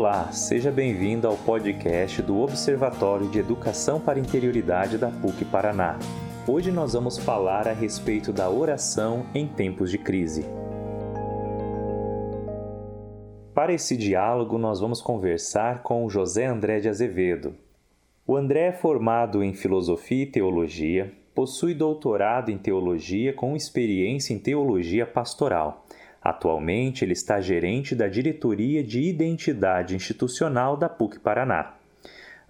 Olá, seja bem-vindo ao podcast do Observatório de Educação para Interioridade da PUC Paraná. Hoje nós vamos falar a respeito da oração em tempos de crise. Para esse diálogo, nós vamos conversar com José André de Azevedo. O André é formado em Filosofia e Teologia, possui doutorado em Teologia com experiência em Teologia Pastoral Atualmente, ele está gerente da Diretoria de Identidade Institucional da PUC Paraná.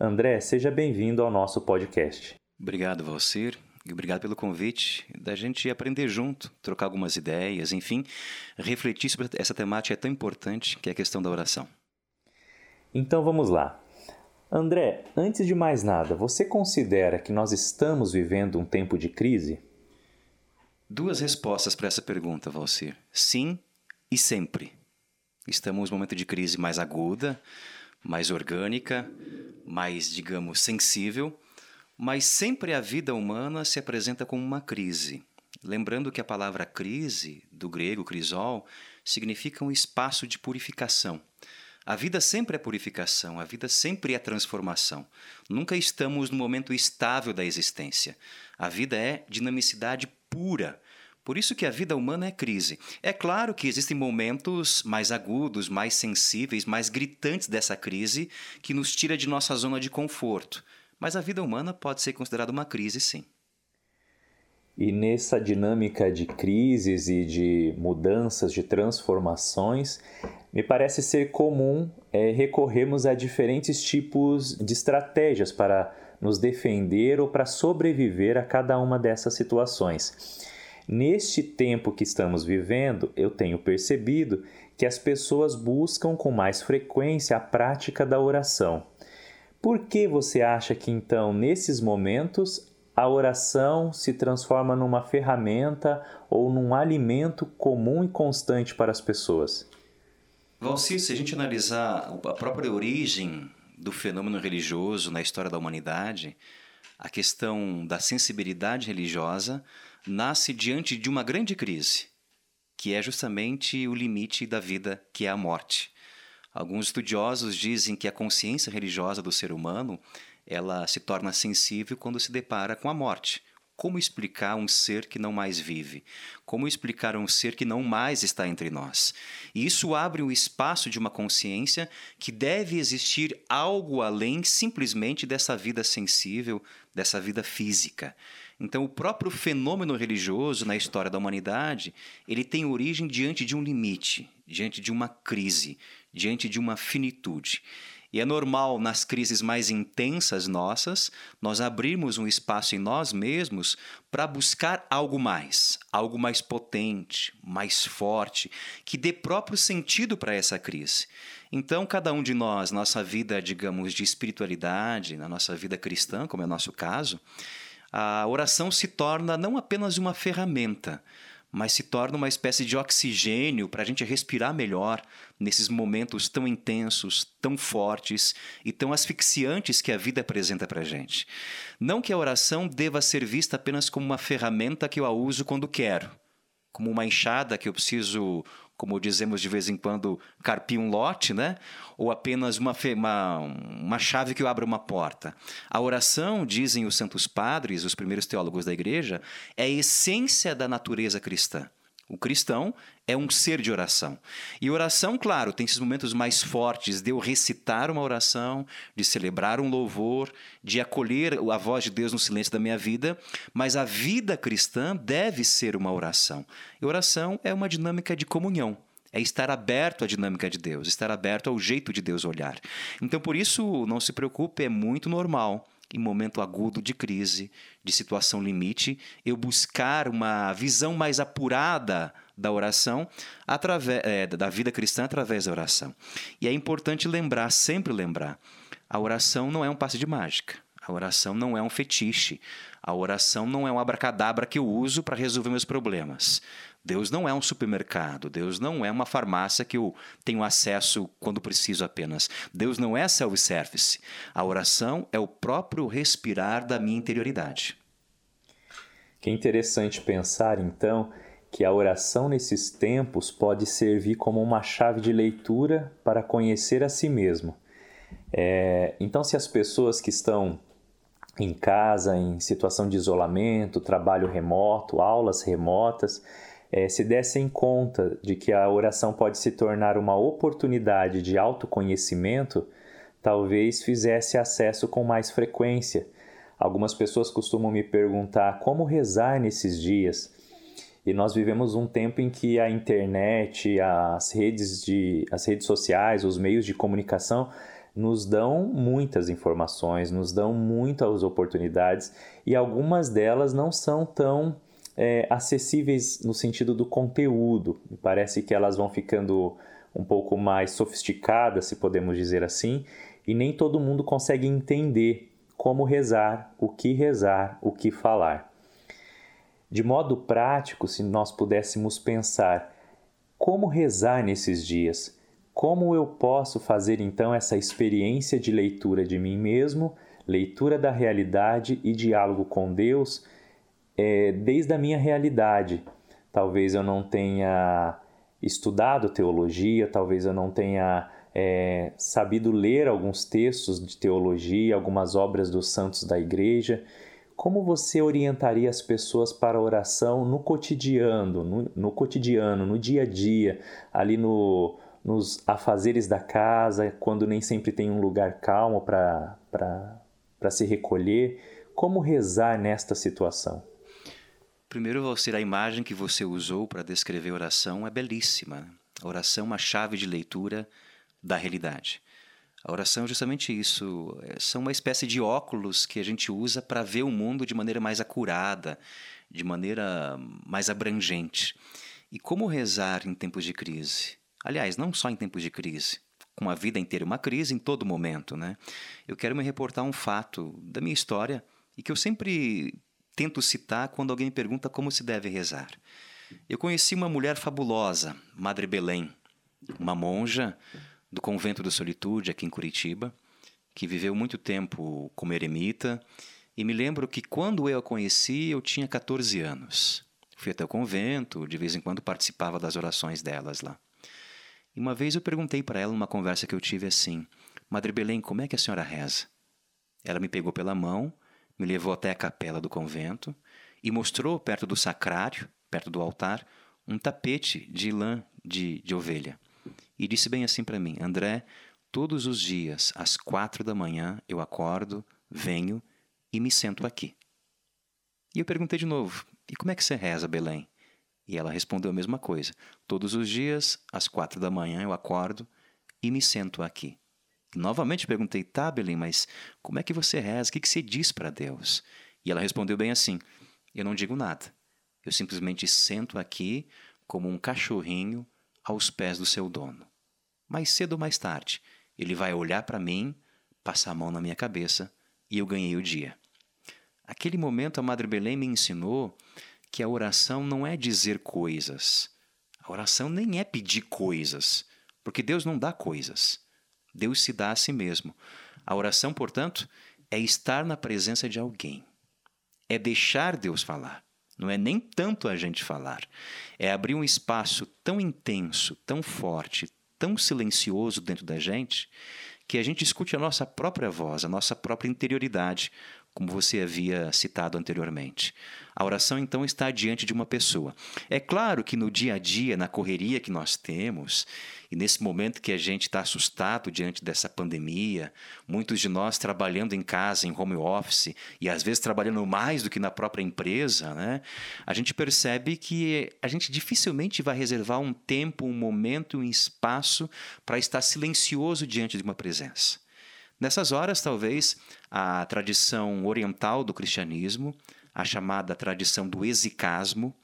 André, seja bem-vindo ao nosso podcast. Obrigado, Valcir. E obrigado pelo convite da gente aprender junto, trocar algumas ideias, enfim, refletir sobre essa temática tão importante que é a questão da oração. Então vamos lá. André, antes de mais nada, você considera que nós estamos vivendo um tempo de crise? Duas respostas para essa pergunta, Valcir. Sim e sempre. Estamos num momento de crise mais aguda, mais orgânica, mais, digamos, sensível, mas sempre a vida humana se apresenta como uma crise. Lembrando que a palavra crise, do grego crisol, significa um espaço de purificação. A vida sempre é purificação, a vida sempre é transformação. Nunca estamos no momento estável da existência. A vida é dinamicidade pura. Por isso que a vida humana é crise. É claro que existem momentos mais agudos, mais sensíveis, mais gritantes dessa crise que nos tira de nossa zona de conforto. Mas a vida humana pode ser considerada uma crise, sim. E nessa dinâmica de crises e de mudanças, de transformações, me parece ser comum é, recorrermos a diferentes tipos de estratégias para nos defender ou para sobreviver a cada uma dessas situações. Neste tempo que estamos vivendo, eu tenho percebido que as pessoas buscam com mais frequência a prática da oração. Por que você acha que então, nesses momentos, a oração se transforma numa ferramenta ou num alimento comum e constante para as pessoas? Valcir, se a gente analisar a própria origem do fenômeno religioso na história da humanidade, a questão da sensibilidade religiosa nasce diante de uma grande crise, que é justamente o limite da vida, que é a morte. Alguns estudiosos dizem que a consciência religiosa do ser humano ela se torna sensível quando se depara com a morte. Como explicar um ser que não mais vive? Como explicar um ser que não mais está entre nós? E isso abre o espaço de uma consciência que deve existir algo além simplesmente dessa vida sensível, dessa vida física. Então, o próprio fenômeno religioso na história da humanidade, ele tem origem diante de um limite, diante de uma crise, diante de uma finitude. E é normal, nas crises mais intensas nossas, nós abrirmos um espaço em nós mesmos para buscar algo mais, algo mais potente, mais forte, que dê próprio sentido para essa crise. Então, cada um de nós, nossa vida, digamos, de espiritualidade, na nossa vida cristã, como é o nosso caso, a oração se torna não apenas uma ferramenta, mas se torna uma espécie de oxigênio para a gente respirar melhor nesses momentos tão intensos, tão fortes e tão asfixiantes que a vida apresenta para a gente. Não que a oração deva ser vista apenas como uma ferramenta que eu a uso quando quero, como uma enxada que eu preciso como dizemos de vez em quando, carpir um lote, né? ou apenas uma, uma, uma chave que abre uma porta. A oração, dizem os santos padres, os primeiros teólogos da igreja, é a essência da natureza cristã. O cristão é um ser de oração. E oração, claro, tem esses momentos mais fortes de eu recitar uma oração, de celebrar um louvor, de acolher a voz de Deus no silêncio da minha vida, mas a vida cristã deve ser uma oração. E oração é uma dinâmica de comunhão. É estar aberto à dinâmica de Deus, estar aberto ao jeito de Deus olhar. Então, por isso, não se preocupe, é muito normal em momento agudo de crise, de situação limite, eu buscar uma visão mais apurada da oração, através, é, da vida cristã através da oração. E é importante lembrar, sempre lembrar, a oração não é um passe de mágica. A oração não é um fetiche. A oração não é um abracadabra que eu uso para resolver meus problemas. Deus não é um supermercado, Deus não é uma farmácia que eu tenho acesso quando preciso apenas. Deus não é self-service. A oração é o próprio respirar da minha interioridade. Que interessante pensar, então, que a oração nesses tempos pode servir como uma chave de leitura para conhecer a si mesmo. É, então, se as pessoas que estão em casa, em situação de isolamento, trabalho remoto, aulas remotas, é, se dessem conta de que a oração pode se tornar uma oportunidade de autoconhecimento, talvez fizesse acesso com mais frequência. Algumas pessoas costumam me perguntar como rezar nesses dias. E nós vivemos um tempo em que a internet, as redes, de, as redes sociais, os meios de comunicação nos dão muitas informações, nos dão muitas oportunidades e algumas delas não são tão é, acessíveis no sentido do conteúdo. Me parece que elas vão ficando um pouco mais sofisticadas, se podemos dizer assim, e nem todo mundo consegue entender como rezar, o que rezar, o que falar. De modo prático, se nós pudéssemos pensar como rezar nesses dias, como eu posso fazer então essa experiência de leitura de mim mesmo, leitura da realidade e diálogo com Deus é, desde a minha realidade? Talvez eu não tenha estudado teologia, talvez eu não tenha é, sabido ler alguns textos de teologia, algumas obras dos santos da igreja. Como você orientaria as pessoas para a oração no cotidiano, no, no cotidiano, no dia a dia, ali no, nos afazeres da casa, quando nem sempre tem um lugar calmo para se recolher? Como rezar nesta situação? Primeiro, você, a imagem que você usou para descrever a oração é belíssima. A oração é uma chave de leitura da realidade. A oração é justamente isso. É, são uma espécie de óculos que a gente usa para ver o mundo de maneira mais acurada, de maneira mais abrangente. E como rezar em tempos de crise? Aliás, não só em tempos de crise, com a vida inteira uma crise em todo momento, né? Eu quero me reportar um fato da minha história e que eu sempre tento citar quando alguém pergunta como se deve rezar. Eu conheci uma mulher fabulosa, Madre Belém, uma monja do convento da Solitude aqui em Curitiba, que viveu muito tempo como eremita, e me lembro que quando eu a conheci, eu tinha 14 anos. Fui até o convento, de vez em quando participava das orações delas lá. E uma vez eu perguntei para ela numa conversa que eu tive assim: Madre Belém, como é que a senhora reza? Ela me pegou pela mão, me levou até a capela do convento e mostrou perto do sacrário, perto do altar, um tapete de lã de, de ovelha. E disse bem assim para mim: André, todos os dias, às quatro da manhã, eu acordo, venho e me sento aqui. E eu perguntei de novo: E como é que você reza, Belém? E ela respondeu a mesma coisa. Todos os dias, às quatro da manhã, eu acordo e me sento aqui. Novamente perguntei, tá, Belém, mas como é que você reza? O que, que você diz para Deus? E ela respondeu bem assim: Eu não digo nada. Eu simplesmente sento aqui como um cachorrinho aos pés do seu dono. Mais cedo ou mais tarde, ele vai olhar para mim, passar a mão na minha cabeça e eu ganhei o dia. Aquele momento, a Madre Belém me ensinou que a oração não é dizer coisas. A oração nem é pedir coisas, porque Deus não dá coisas. Deus se dá a si mesmo. A oração, portanto, é estar na presença de alguém. É deixar Deus falar. Não é nem tanto a gente falar. É abrir um espaço tão intenso, tão forte, tão silencioso dentro da gente, que a gente escute a nossa própria voz, a nossa própria interioridade, como você havia citado anteriormente. A oração então está diante de uma pessoa. É claro que no dia a dia, na correria que nós temos, e nesse momento que a gente está assustado diante dessa pandemia, muitos de nós trabalhando em casa, em home office, e às vezes trabalhando mais do que na própria empresa, né? a gente percebe que a gente dificilmente vai reservar um tempo, um momento, um espaço para estar silencioso diante de uma presença. Nessas horas, talvez, a tradição oriental do cristianismo, a chamada tradição do exicasmo,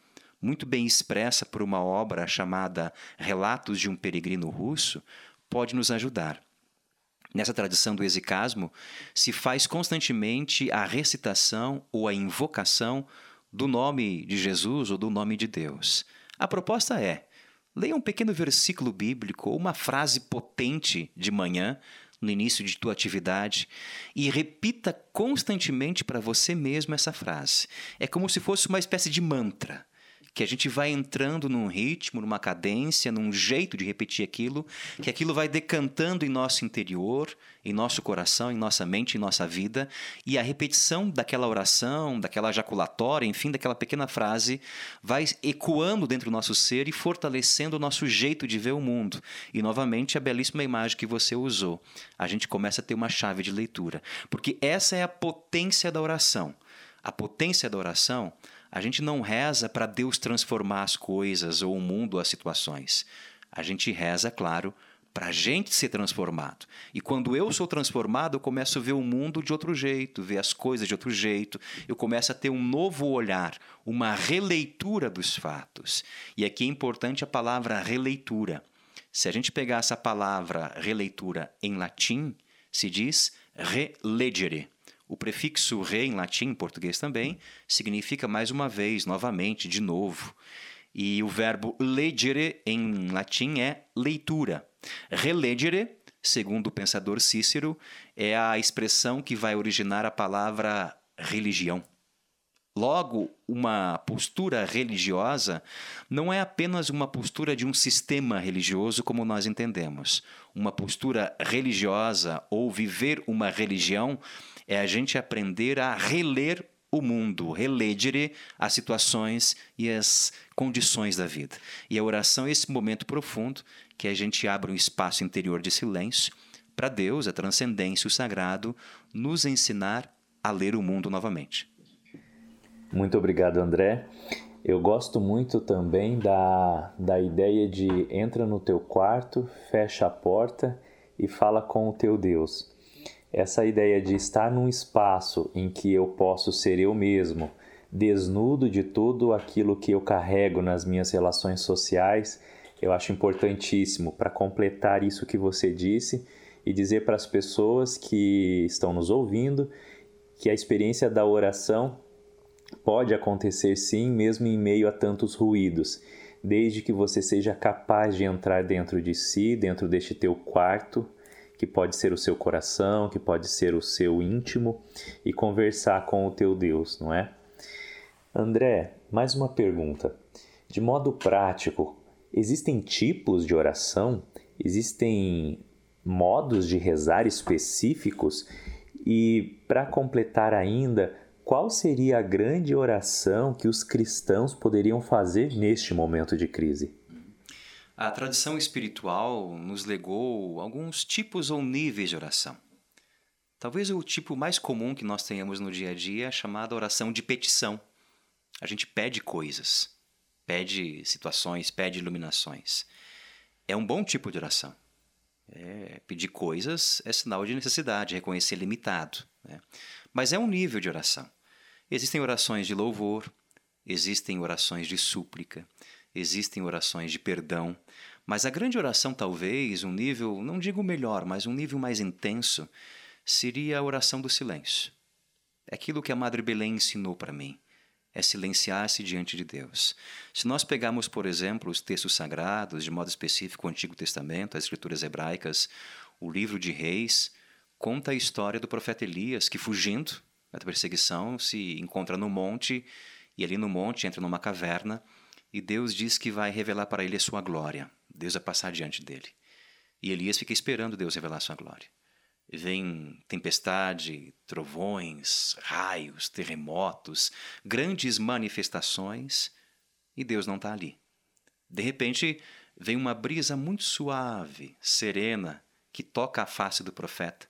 muito bem expressa por uma obra chamada Relatos de um Peregrino Russo, pode nos ajudar. Nessa tradição do exicasmo, se faz constantemente a recitação ou a invocação do nome de Jesus ou do nome de Deus. A proposta é: leia um pequeno versículo bíblico ou uma frase potente de manhã no início de tua atividade e repita constantemente para você mesmo essa frase. É como se fosse uma espécie de mantra que a gente vai entrando num ritmo, numa cadência, num jeito de repetir aquilo, que aquilo vai decantando em nosso interior, em nosso coração, em nossa mente, em nossa vida, e a repetição daquela oração, daquela jaculatória, enfim, daquela pequena frase, vai ecoando dentro do nosso ser e fortalecendo o nosso jeito de ver o mundo. E novamente a belíssima imagem que você usou. A gente começa a ter uma chave de leitura, porque essa é a potência da oração. A potência da oração, a gente não reza para Deus transformar as coisas ou o mundo as situações. A gente reza, claro, para a gente ser transformado. E quando eu sou transformado, eu começo a ver o mundo de outro jeito, ver as coisas de outro jeito, eu começo a ter um novo olhar, uma releitura dos fatos. E aqui é importante a palavra releitura. Se a gente pegar essa palavra releitura em latim, se diz relegere. O prefixo re em latim, em português também, significa mais uma vez, novamente, de novo. E o verbo legere em latim é leitura. Relegere, segundo o pensador Cícero, é a expressão que vai originar a palavra religião. Logo, uma postura religiosa não é apenas uma postura de um sistema religioso como nós entendemos. Uma postura religiosa ou viver uma religião é a gente aprender a reler o mundo, relegere as situações e as condições da vida. E a oração é esse momento profundo que a gente abre um espaço interior de silêncio para Deus, a transcendência, o sagrado, nos ensinar a ler o mundo novamente. Muito obrigado, André. Eu gosto muito também da, da ideia de entra no teu quarto, fecha a porta e fala com o teu Deus essa ideia de estar num espaço em que eu posso ser eu mesmo, desnudo de tudo aquilo que eu carrego nas minhas relações sociais, eu acho importantíssimo para completar isso que você disse e dizer para as pessoas que estão nos ouvindo que a experiência da oração pode acontecer sim, mesmo em meio a tantos ruídos, desde que você seja capaz de entrar dentro de si, dentro deste teu quarto que pode ser o seu coração, que pode ser o seu íntimo, e conversar com o teu Deus, não é? André, mais uma pergunta. De modo prático, existem tipos de oração? Existem modos de rezar específicos? E para completar ainda, qual seria a grande oração que os cristãos poderiam fazer neste momento de crise? A tradição espiritual nos legou alguns tipos ou níveis de oração. Talvez o tipo mais comum que nós tenhamos no dia a dia é a chamada oração de petição. A gente pede coisas, pede situações, pede iluminações. É um bom tipo de oração. É, pedir coisas é sinal de necessidade, reconhecer limitado. Né? Mas é um nível de oração. Existem orações de louvor, existem orações de súplica, existem orações de perdão, mas a grande oração, talvez, um nível, não digo melhor, mas um nível mais intenso, seria a oração do silêncio. É aquilo que a Madre Belém ensinou para mim. É silenciar-se diante de Deus. Se nós pegarmos, por exemplo, os textos sagrados, de modo específico o Antigo Testamento, as escrituras hebraicas, o livro de Reis, conta a história do profeta Elias que, fugindo da perseguição, se encontra no monte e ali no monte entra numa caverna e Deus diz que vai revelar para ele a sua glória. Deus vai passar diante dele. E Elias fica esperando Deus revelar a sua glória. Vem tempestade, trovões, raios, terremotos, grandes manifestações e Deus não está ali. De repente, vem uma brisa muito suave, serena, que toca a face do profeta.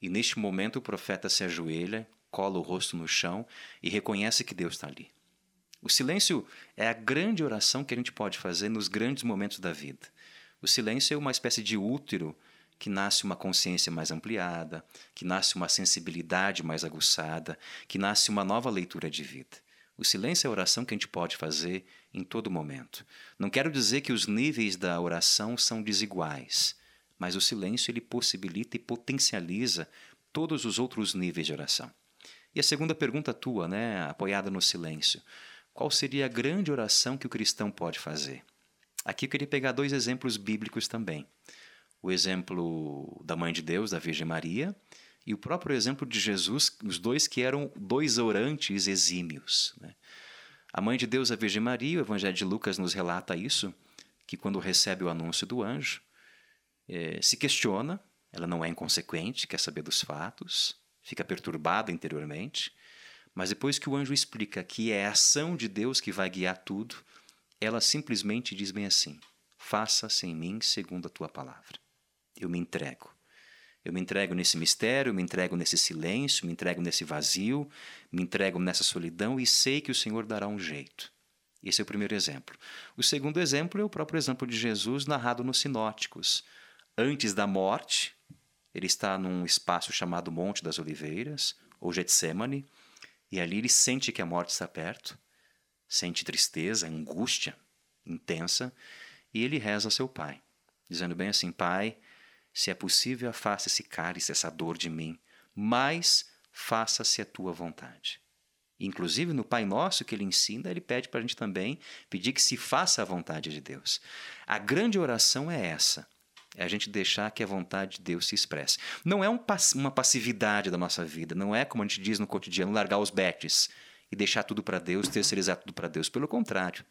E neste momento o profeta se ajoelha, cola o rosto no chão e reconhece que Deus está ali. O silêncio é a grande oração que a gente pode fazer nos grandes momentos da vida. O silêncio é uma espécie de útero que nasce uma consciência mais ampliada, que nasce uma sensibilidade mais aguçada, que nasce uma nova leitura de vida. O silêncio é a oração que a gente pode fazer em todo momento. Não quero dizer que os níveis da oração são desiguais, mas o silêncio ele possibilita e potencializa todos os outros níveis de oração. E a segunda pergunta tua, né, apoiada no silêncio. Qual seria a grande oração que o cristão pode fazer? Aqui eu queria pegar dois exemplos bíblicos também. O exemplo da Mãe de Deus, da Virgem Maria, e o próprio exemplo de Jesus, os dois que eram dois orantes exímios. Né? A mãe de Deus, a Virgem Maria, o Evangelho de Lucas nos relata isso, que quando recebe o anúncio do anjo, eh, se questiona, ela não é inconsequente, quer saber dos fatos, fica perturbada interiormente, mas depois que o anjo explica que é a ação de Deus que vai guiar tudo, ela simplesmente diz bem assim: Faça-se em mim segundo a tua palavra. Eu me entrego. Eu me entrego nesse mistério, me entrego nesse silêncio, me entrego nesse vazio, me entrego nessa solidão e sei que o Senhor dará um jeito. Esse é o primeiro exemplo. O segundo exemplo é o próprio exemplo de Jesus narrado nos Sinóticos. Antes da morte, ele está num espaço chamado Monte das Oliveiras, ou Getsemane, e ali ele sente que a morte está perto, sente tristeza, angústia intensa, e ele reza ao seu pai, dizendo bem assim: Pai, se é possível, afasta esse cálice, essa dor de mim, mas faça-se a tua vontade. Inclusive no Pai Nosso que ele ensina, ele pede para a gente também pedir que se faça a vontade de Deus. A grande oração é essa: é a gente deixar que a vontade de Deus se expresse. Não é um, uma passividade da nossa vida, não é como a gente diz no cotidiano, largar os betes e deixar tudo para Deus, terceirizar tudo para Deus. Pelo contrário,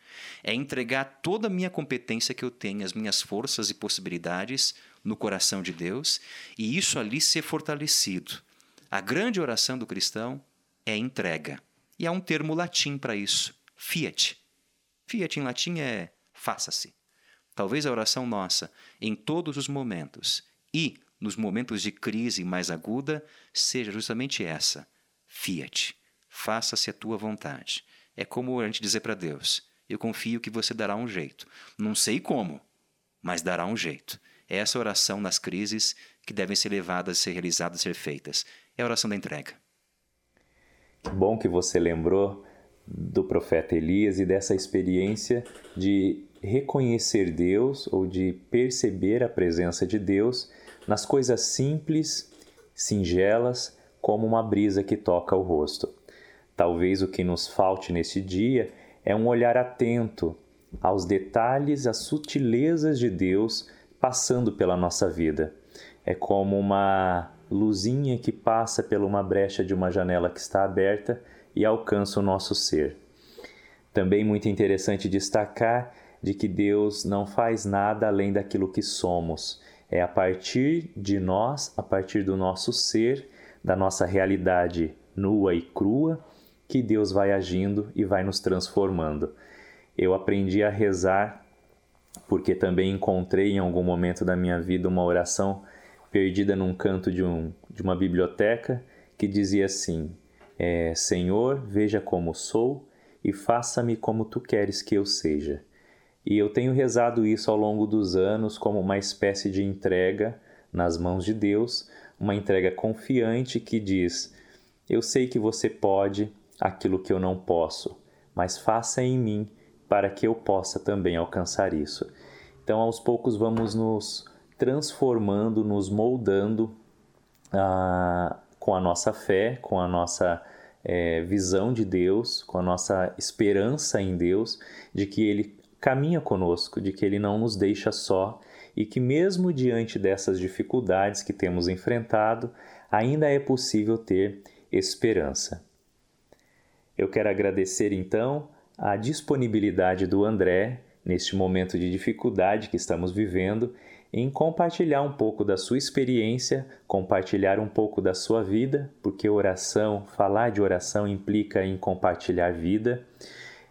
é entregar toda a minha competência que eu tenho, as minhas forças e possibilidades no coração de Deus e isso ali ser fortalecido. A grande oração do cristão é entrega. E há um termo latim para isso: fiat. Fiat em latim é faça-se. Talvez a oração nossa, em todos os momentos e nos momentos de crise mais aguda, seja justamente essa: fiat faça-se a tua vontade. É como a gente dizer para Deus: Eu confio que você dará um jeito. Não sei como, mas dará um jeito. É essa oração nas crises que devem ser levadas, ser realizadas, ser feitas. É a oração da entrega. Que bom que você lembrou do profeta Elias e dessa experiência de reconhecer Deus ou de perceber a presença de Deus nas coisas simples, singelas, como uma brisa que toca o rosto. Talvez o que nos falte nesse dia é um olhar atento aos detalhes, às sutilezas de Deus passando pela nossa vida. É como uma luzinha que passa por uma brecha de uma janela que está aberta e alcança o nosso ser. Também muito interessante destacar de que Deus não faz nada além daquilo que somos. É a partir de nós, a partir do nosso ser, da nossa realidade nua e crua, que Deus vai agindo e vai nos transformando. Eu aprendi a rezar porque também encontrei em algum momento da minha vida uma oração perdida num canto de, um, de uma biblioteca que dizia assim: é, Senhor, veja como sou e faça-me como tu queres que eu seja. E eu tenho rezado isso ao longo dos anos como uma espécie de entrega nas mãos de Deus, uma entrega confiante que diz: Eu sei que você pode, aquilo que eu não posso, mas faça em mim para que eu possa também alcançar isso. Então, aos poucos, vamos nos transformando, nos moldando ah, com a nossa fé, com a nossa é, visão de Deus, com a nossa esperança em Deus, de que Ele caminha conosco, de que Ele não nos deixa só e que, mesmo diante dessas dificuldades que temos enfrentado, ainda é possível ter esperança. Eu quero agradecer então a disponibilidade do André neste momento de dificuldade que estamos vivendo em compartilhar um pouco da sua experiência, compartilhar um pouco da sua vida, porque oração, falar de oração implica em compartilhar vida,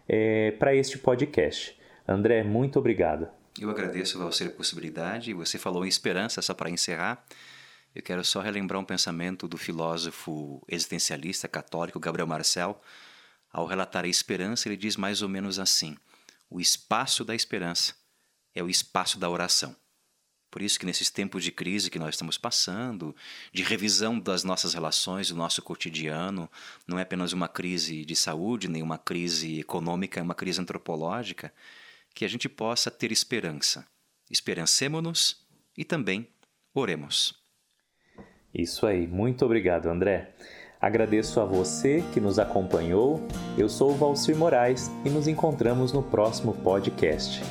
é, para este podcast. André, muito obrigado. Eu agradeço a você a possibilidade. Você falou em esperança, só para encerrar. Eu quero só relembrar um pensamento do filósofo existencialista católico Gabriel Marcel, ao relatar a esperança, ele diz mais ou menos assim: o espaço da esperança é o espaço da oração. Por isso que nesses tempos de crise que nós estamos passando, de revisão das nossas relações, do nosso cotidiano, não é apenas uma crise de saúde, nem uma crise econômica, é uma crise antropológica, que a gente possa ter esperança. Esperancemo-nos e também oremos. Isso aí, muito obrigado, André. Agradeço a você que nos acompanhou. Eu sou o Valcir Moraes e nos encontramos no próximo podcast.